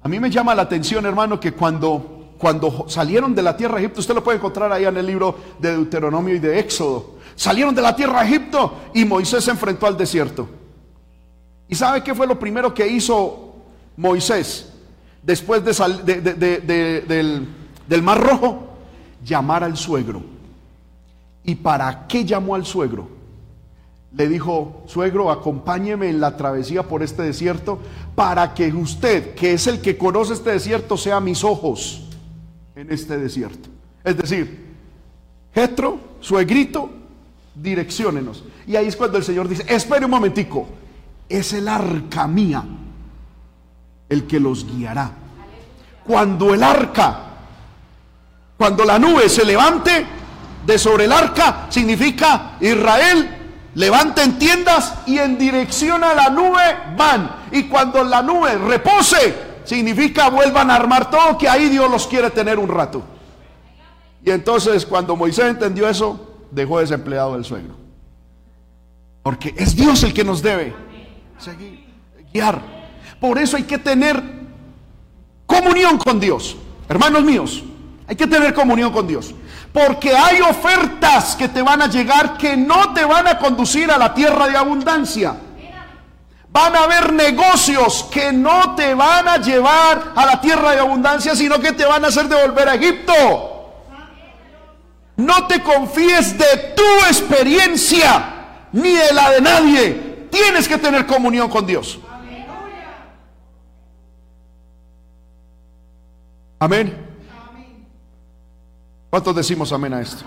A mí me llama la atención, hermano, que cuando, cuando salieron de la tierra de Egipto, usted lo puede encontrar allá en el libro de Deuteronomio y de Éxodo. Salieron de la tierra de Egipto y Moisés se enfrentó al desierto. ¿Y sabe qué fue lo primero que hizo Moisés después de, del, del Mar Rojo? Llamar al suegro. ¿Y para qué llamó al suegro? Le dijo, suegro, acompáñeme en la travesía por este desierto para que usted, que es el que conoce este desierto, sea mis ojos en este desierto. Es decir, Jetro, suegrito, direcciónenos. Y ahí es cuando el Señor dice, espere un momentico, es el arca mía el que los guiará. Cuando el arca, cuando la nube se levante de sobre el arca, significa Israel levanten tiendas y en dirección a la nube van. Y cuando la nube repose, significa vuelvan a armar todo, que ahí Dios los quiere tener un rato. Y entonces cuando Moisés entendió eso, dejó desempleado el suegro. Porque es Dios el que nos debe seguir, guiar. Por eso hay que tener comunión con Dios. Hermanos míos, hay que tener comunión con Dios. Porque hay ofertas que te van a llegar que no te van a conducir a la tierra de abundancia. Van a haber negocios que no te van a llevar a la tierra de abundancia, sino que te van a hacer devolver a Egipto. No te confíes de tu experiencia ni de la de nadie. Tienes que tener comunión con Dios. Amén. ¿Cuántos decimos amén a esto?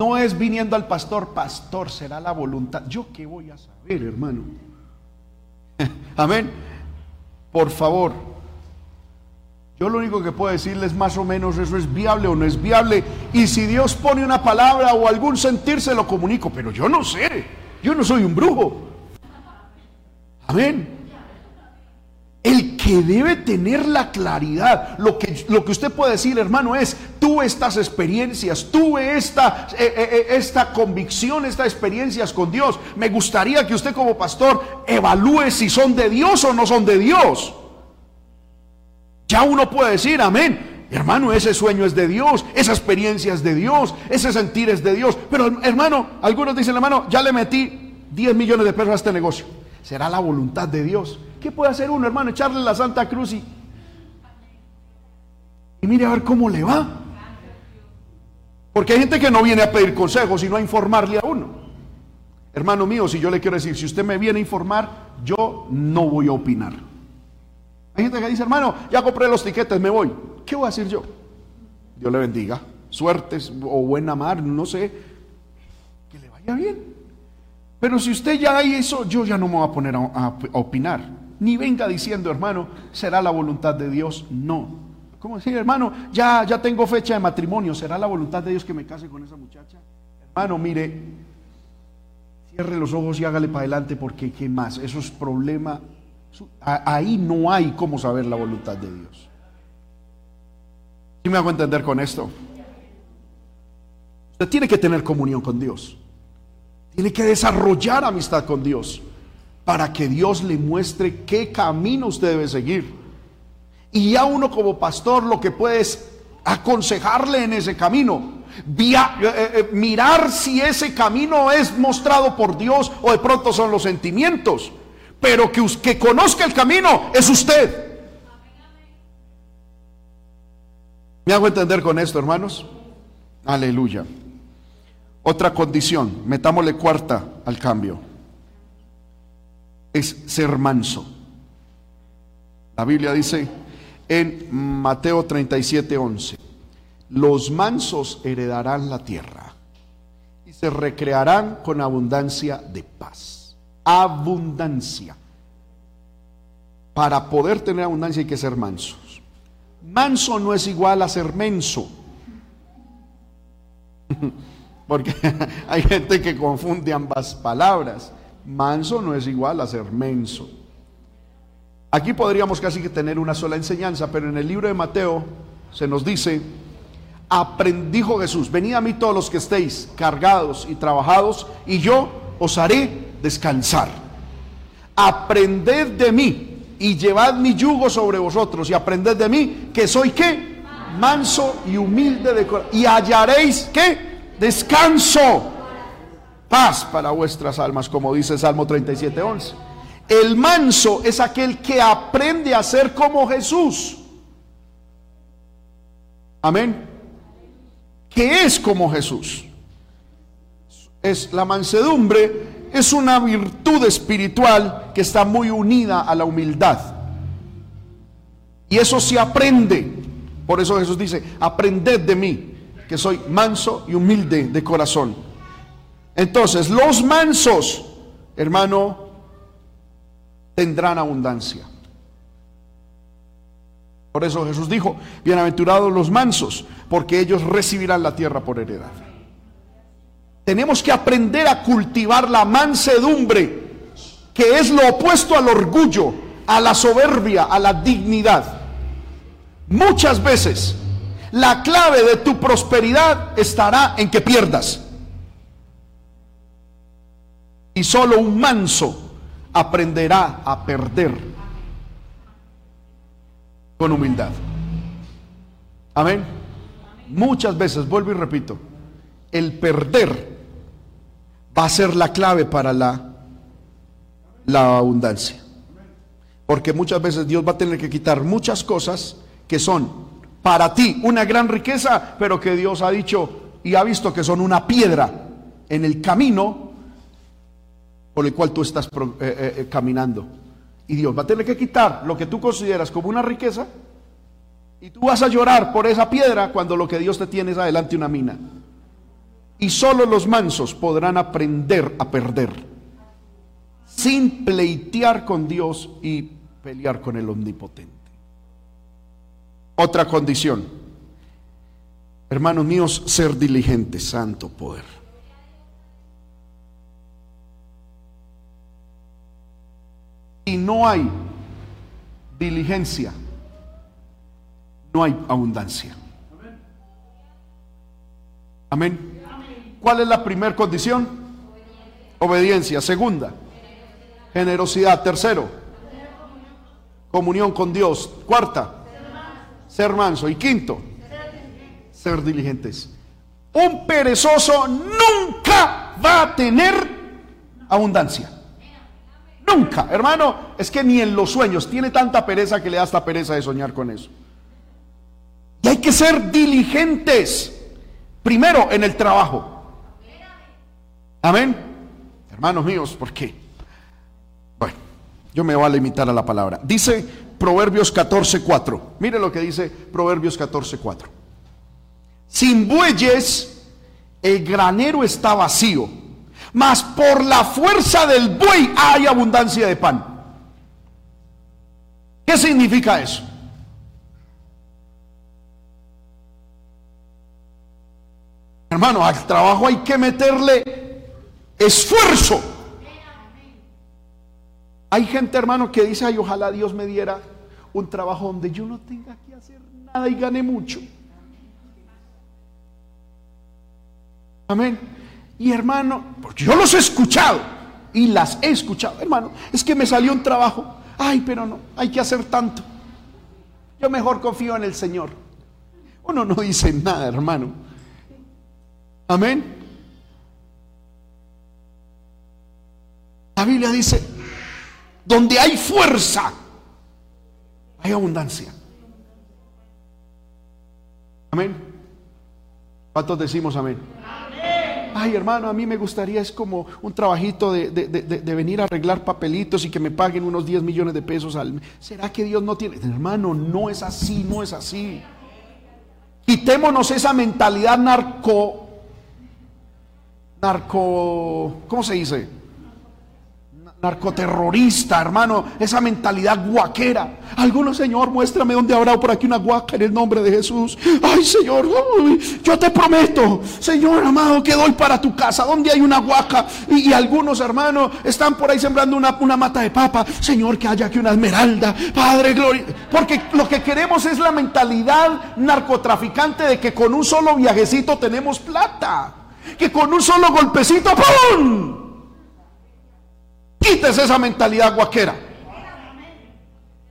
No es viniendo al pastor, pastor, será la voluntad. ¿Yo qué voy a saber, hermano? amén. Por favor. Yo lo único que puedo decirles más o menos eso es viable o no es viable. Y si Dios pone una palabra o algún sentir, se lo comunico. Pero yo no sé. Yo no soy un brujo. Amén. El que debe tener la claridad, lo que, lo que usted puede decir, hermano, es, tuve estas experiencias, tuve esta, eh, eh, eh, esta convicción, estas experiencias con Dios. Me gustaría que usted como pastor evalúe si son de Dios o no son de Dios. Ya uno puede decir, amén. Hermano, ese sueño es de Dios, esa experiencia es de Dios, ese sentir es de Dios. Pero hermano, algunos dicen, hermano, ya le metí 10 millones de pesos a este negocio. Será la voluntad de Dios. ¿Qué puede hacer uno, hermano? Echarle la Santa Cruz y, y mire a ver cómo le va. Porque hay gente que no viene a pedir consejos, sino a informarle a uno. Hermano mío, si yo le quiero decir, si usted me viene a informar, yo no voy a opinar. Hay gente que dice, hermano, ya compré los tiquetes, me voy. ¿Qué voy a decir yo? Dios le bendiga. Suertes o buena mar, no sé. Que le vaya bien. Pero si usted ya hizo, yo ya no me voy a poner a opinar. Ni venga diciendo, hermano, será la voluntad de Dios. No. ¿Cómo decir, hermano? Ya, ya tengo fecha de matrimonio. ¿Será la voluntad de Dios que me case con esa muchacha? Hermano, mire, cierre los ojos y hágale para adelante porque ¿qué más? Eso es problema. Ahí no hay cómo saber la voluntad de Dios. ¿Sí me hago entender con esto? Usted tiene que tener comunión con Dios. Tiene que desarrollar amistad con Dios. Para que Dios le muestre qué camino usted debe seguir. Y ya uno como pastor lo que puede es aconsejarle en ese camino. Via, eh, eh, mirar si ese camino es mostrado por Dios o de pronto son los sentimientos. Pero que, que conozca el camino es usted. ¿Me hago entender con esto, hermanos? Aleluya. Otra condición, metámosle cuarta al cambio, es ser manso. La Biblia dice en Mateo 37, 11, los mansos heredarán la tierra y se recrearán con abundancia de paz. Abundancia. Para poder tener abundancia hay que ser mansos. Manso no es igual a ser menso. Porque hay gente que confunde ambas palabras. Manso no es igual a ser menso. Aquí podríamos casi que tener una sola enseñanza, pero en el libro de Mateo se nos dice, dijo Jesús, venid a mí todos los que estéis cargados y trabajados, y yo os haré descansar. Aprended de mí y llevad mi yugo sobre vosotros y aprended de mí que soy qué? Manso y humilde de corazón. Y hallaréis qué? Descanso. Paz para vuestras almas, como dice Salmo 37, 11. El manso es aquel que aprende a ser como Jesús. Amén. Que es como Jesús. Es la mansedumbre, es una virtud espiritual que está muy unida a la humildad. Y eso se aprende. Por eso Jesús dice, aprended de mí, que soy manso y humilde de corazón. Entonces, los mansos, hermano, tendrán abundancia. Por eso Jesús dijo, bienaventurados los mansos, porque ellos recibirán la tierra por heredad. Tenemos que aprender a cultivar la mansedumbre, que es lo opuesto al orgullo, a la soberbia, a la dignidad. Muchas veces la clave de tu prosperidad estará en que pierdas. Y solo un manso aprenderá a perder con humildad. Amén. Muchas veces, vuelvo y repito, el perder va a ser la clave para la, la abundancia. Porque muchas veces Dios va a tener que quitar muchas cosas que son para ti una gran riqueza, pero que Dios ha dicho y ha visto que son una piedra en el camino por el cual tú estás eh, eh, eh, caminando. Y Dios va a tener que quitar lo que tú consideras como una riqueza y tú vas a llorar por esa piedra cuando lo que Dios te tiene es adelante una mina. Y solo los mansos podrán aprender a perder sin pleitear con Dios y pelear con el omnipotente. Otra condición, hermanos míos, ser diligente, santo poder. Si no hay diligencia, no hay abundancia. Amén. ¿Cuál es la primera condición? Obediencia. Segunda, generosidad. Tercero, comunión con Dios. Cuarta, ser manso. Y quinto, ser diligentes. Un perezoso nunca va a tener abundancia. Nunca, hermano, es que ni en los sueños tiene tanta pereza que le da hasta pereza de soñar con eso. Y hay que ser diligentes. Primero en el trabajo. Amén. Hermanos míos, ¿por qué? Bueno, yo me voy a limitar a la palabra. Dice Proverbios 14:4. Mire lo que dice Proverbios 14:4. Sin bueyes el granero está vacío, mas por la fuerza del buey hay abundancia de pan. ¿Qué significa eso? Hermano, al trabajo hay que meterle esfuerzo. Hay gente, hermano, que dice, ay, ojalá Dios me diera un trabajo donde yo no tenga que hacer nada y gane mucho. Amén. Y hermano, porque yo los he escuchado, y las he escuchado. Hermano, es que me salió un trabajo. Ay, pero no, hay que hacer tanto. Yo mejor confío en el Señor. Uno no dice nada, hermano. Amén. La Biblia dice, donde hay fuerza, hay abundancia. Amén. ¿Cuántos decimos amén? Ay, hermano, a mí me gustaría, es como un trabajito de, de, venir a arreglar papelitos y que me paguen unos 10 millones de pesos al mes. ¿Será que Dios no tiene? Hermano, no es así, no es así. Quitémonos esa mentalidad narco, narco, ¿cómo se dice? Narcoterrorista, hermano, esa mentalidad guaquera. Algunos, Señor, muéstrame dónde habrá por aquí una guaca en el nombre de Jesús. Ay, Señor, yo te prometo, Señor amado, que doy para tu casa, donde hay una guaca. Y, algunos, hermanos, están por ahí sembrando una, una mata de papa. Señor, que haya aquí una esmeralda. Padre, gloria. Porque lo que queremos es la mentalidad narcotraficante de que con un solo viajecito tenemos plata. Que con un solo golpecito, ¡pum! Quítese esa mentalidad guaquera.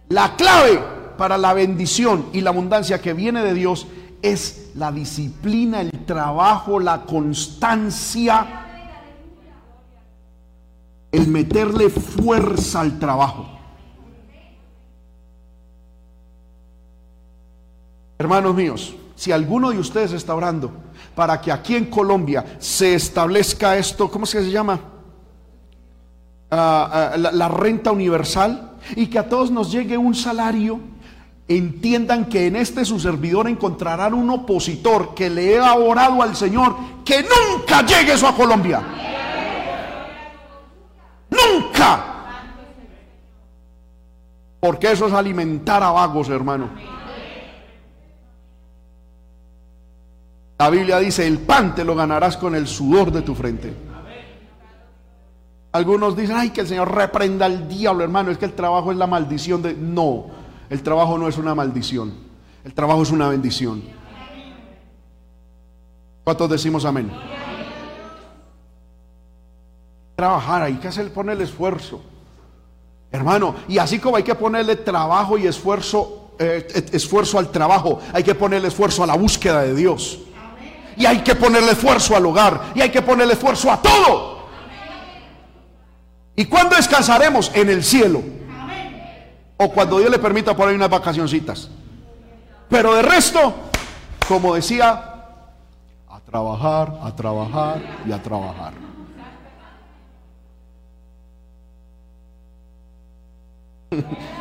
La clave para la bendición y la abundancia que viene de Dios es la disciplina, el trabajo, la constancia, el meterle fuerza al trabajo. Hermanos míos, si alguno de ustedes está orando para que aquí en Colombia se establezca esto, ¿cómo se llama? La, renta universal y que a todos nos llegue un salario, entiendan que en este su servidor encontrarán un opositor que le ha orado al Señor que nunca llegue eso a Colombia. Nunca. Porque eso es alimentar a vagos, hermano. La Biblia dice, el pan te lo ganarás con el sudor de tu frente. Algunos dicen, ay, que el Señor reprenda al diablo, hermano, es que el trabajo es la maldición de... No, el trabajo no es una maldición, el trabajo es una bendición. ¿Cuántos decimos amén? Trabajar, hay que hacer, poner el esfuerzo. Hermano, y así como hay que ponerle trabajo y esfuerzo, eh, esfuerzo al trabajo, hay que ponerle esfuerzo a la búsqueda de Dios. Y hay que ponerle esfuerzo al hogar, y hay que ponerle esfuerzo a todo. ¿Y cuándo descansaremos? En el cielo. O cuando Dios le permita por ahí unas vacacioncitas. Pero de resto, como decía, a trabajar, a trabajar y a trabajar.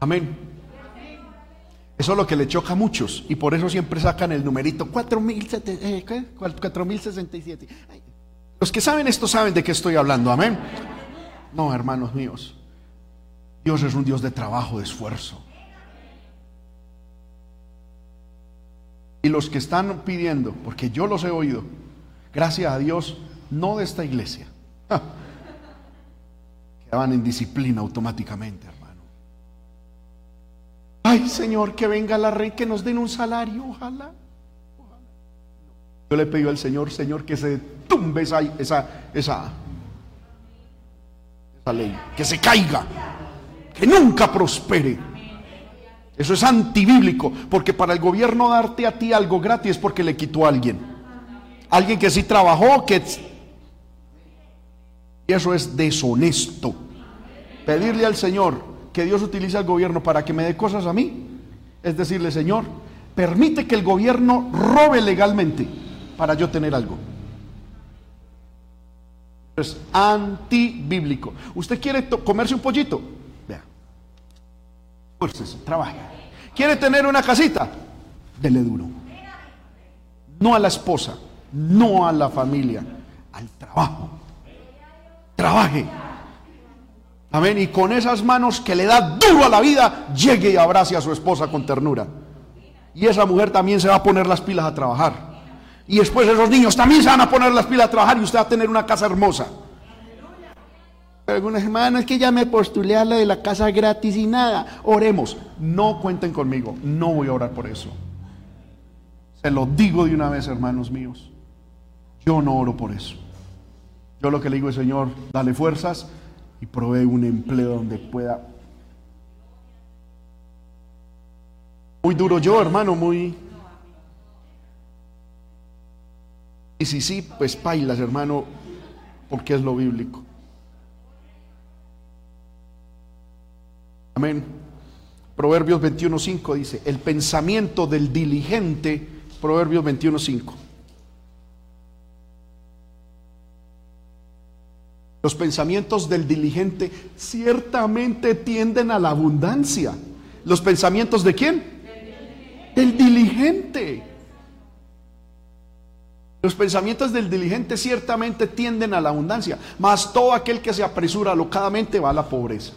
Amén. Eso es lo que le choca a muchos y por eso siempre sacan el numerito 4067. Eh, Los que saben esto saben de qué estoy hablando, amén. No, hermanos míos. Dios es un Dios de trabajo, de esfuerzo. Y los que están pidiendo, porque yo los he oído, gracias a Dios, no de esta iglesia, que van en disciplina automáticamente. Ay, Señor, que venga la rey, que nos den un salario, ojalá. Yo le pido al Señor, Señor, que se tumbe esa, esa, esa, esa ley, que se caiga, que nunca prospere. Eso es antibíblico, porque para el gobierno darte a ti algo gratis porque le quitó a alguien. Alguien que sí trabajó, que... Y eso es deshonesto. Pedirle al Señor, que Dios utiliza al gobierno para que me dé cosas a mí, es decirle, Señor, permite que el gobierno robe legalmente para yo tener algo. Es antibíblico. ¿Usted quiere comerse un pollito? Vea. Fuerces, trabaje. ¿Quiere tener una casita? Dele duro. No a la esposa, no a la familia, al trabajo. Trabaje. Amén. Y con esas manos que le da duro a la vida, llegue y abrace a su esposa con ternura. Y esa mujer también se va a poner las pilas a trabajar. Y después esos niños también se van a poner las pilas a trabajar y usted va a tener una casa hermosa. Algunas hermanas que ya me postulé a la de la casa gratis y nada. Oremos. No cuenten conmigo. No voy a orar por eso. Se lo digo de una vez, hermanos míos. Yo no oro por eso. Yo lo que le digo es, Señor, dale fuerzas y provee un empleo donde pueda. Muy duro yo, hermano, muy... Y si sí, pues pailas, hermano, porque es lo bíblico. Amén. Proverbios 21.5 dice, el pensamiento del diligente, Proverbios 21.5. Los pensamientos del diligente ciertamente tienden a la abundancia. ¿Los pensamientos de quién? Del diligente. Los pensamientos del diligente ciertamente tienden a la abundancia, mas todo aquel que se apresura alocadamente va a la pobreza.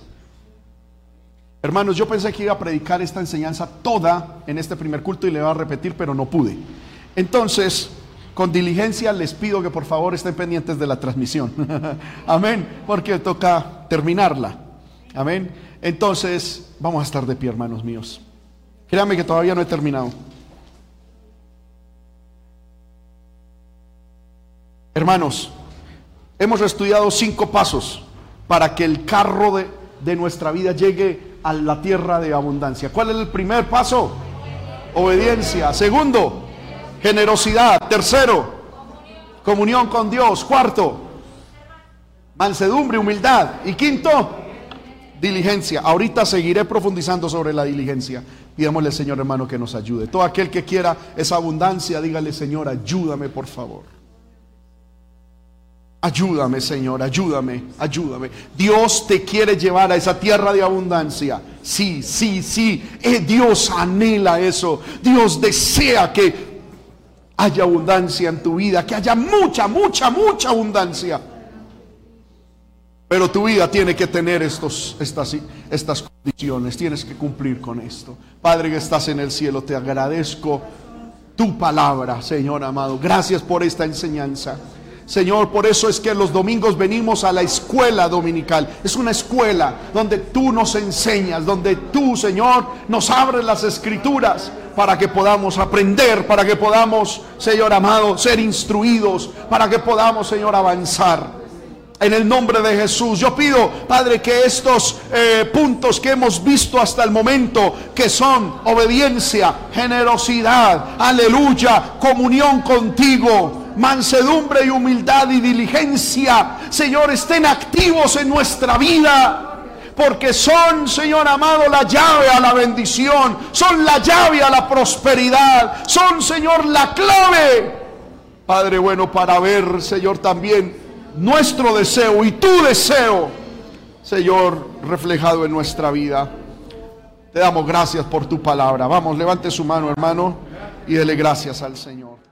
Hermanos, yo pensé que iba a predicar esta enseñanza toda en este primer culto y le voy a repetir, pero no pude. Entonces, con diligencia les pido que por favor estén pendientes de la transmisión. Amén, porque toca terminarla. Amén. Entonces, vamos a estar de pie, hermanos míos. Créanme que todavía no he terminado. Hermanos, hemos estudiado cinco pasos para que el carro de, de nuestra vida llegue a la tierra de abundancia. ¿Cuál es el primer paso? Obediencia. Segundo, generosidad. Tercero, comunión con Dios. Cuarto, mansedumbre, humildad. Y quinto, diligencia. Ahorita seguiré profundizando sobre la diligencia. Pidámosle Señor hermano que nos ayude. Todo aquel que quiera esa abundancia, dígale Señor, ayúdame por favor. Ayúdame, Señor, ayúdame, ayúdame. Dios te quiere llevar a esa tierra de abundancia. Sí, sí, sí. Eh, Dios anhela eso. Dios desea que haya abundancia en tu vida, que haya mucha, mucha, mucha abundancia. Pero tu vida tiene que tener estos, estas, estas condiciones, tienes que cumplir con esto. Padre que estás en el cielo, te agradezco tu palabra, Señor amado. Gracias por esta enseñanza. Señor, por eso es que los domingos venimos a la escuela dominical. Es una escuela donde tú nos enseñas, donde tú, Señor, nos abres las escrituras para que podamos aprender, para que podamos, Señor amado, ser instruidos, para que podamos, Señor, avanzar. En el nombre de Jesús, yo pido, Padre, que estos eh, puntos que hemos visto hasta el momento, que son obediencia, generosidad, aleluya, comunión contigo, mansedumbre y humildad y diligencia, Señor, estén activos en nuestra vida. Porque son, Señor amado, la llave a la bendición, son la llave a la prosperidad, son, Señor, la clave, Padre bueno, para ver, Señor, también nuestro deseo y tu deseo, Señor, reflejado en nuestra vida. Te damos gracias por tu palabra. Vamos, levante su mano, hermano, y dele gracias al Señor.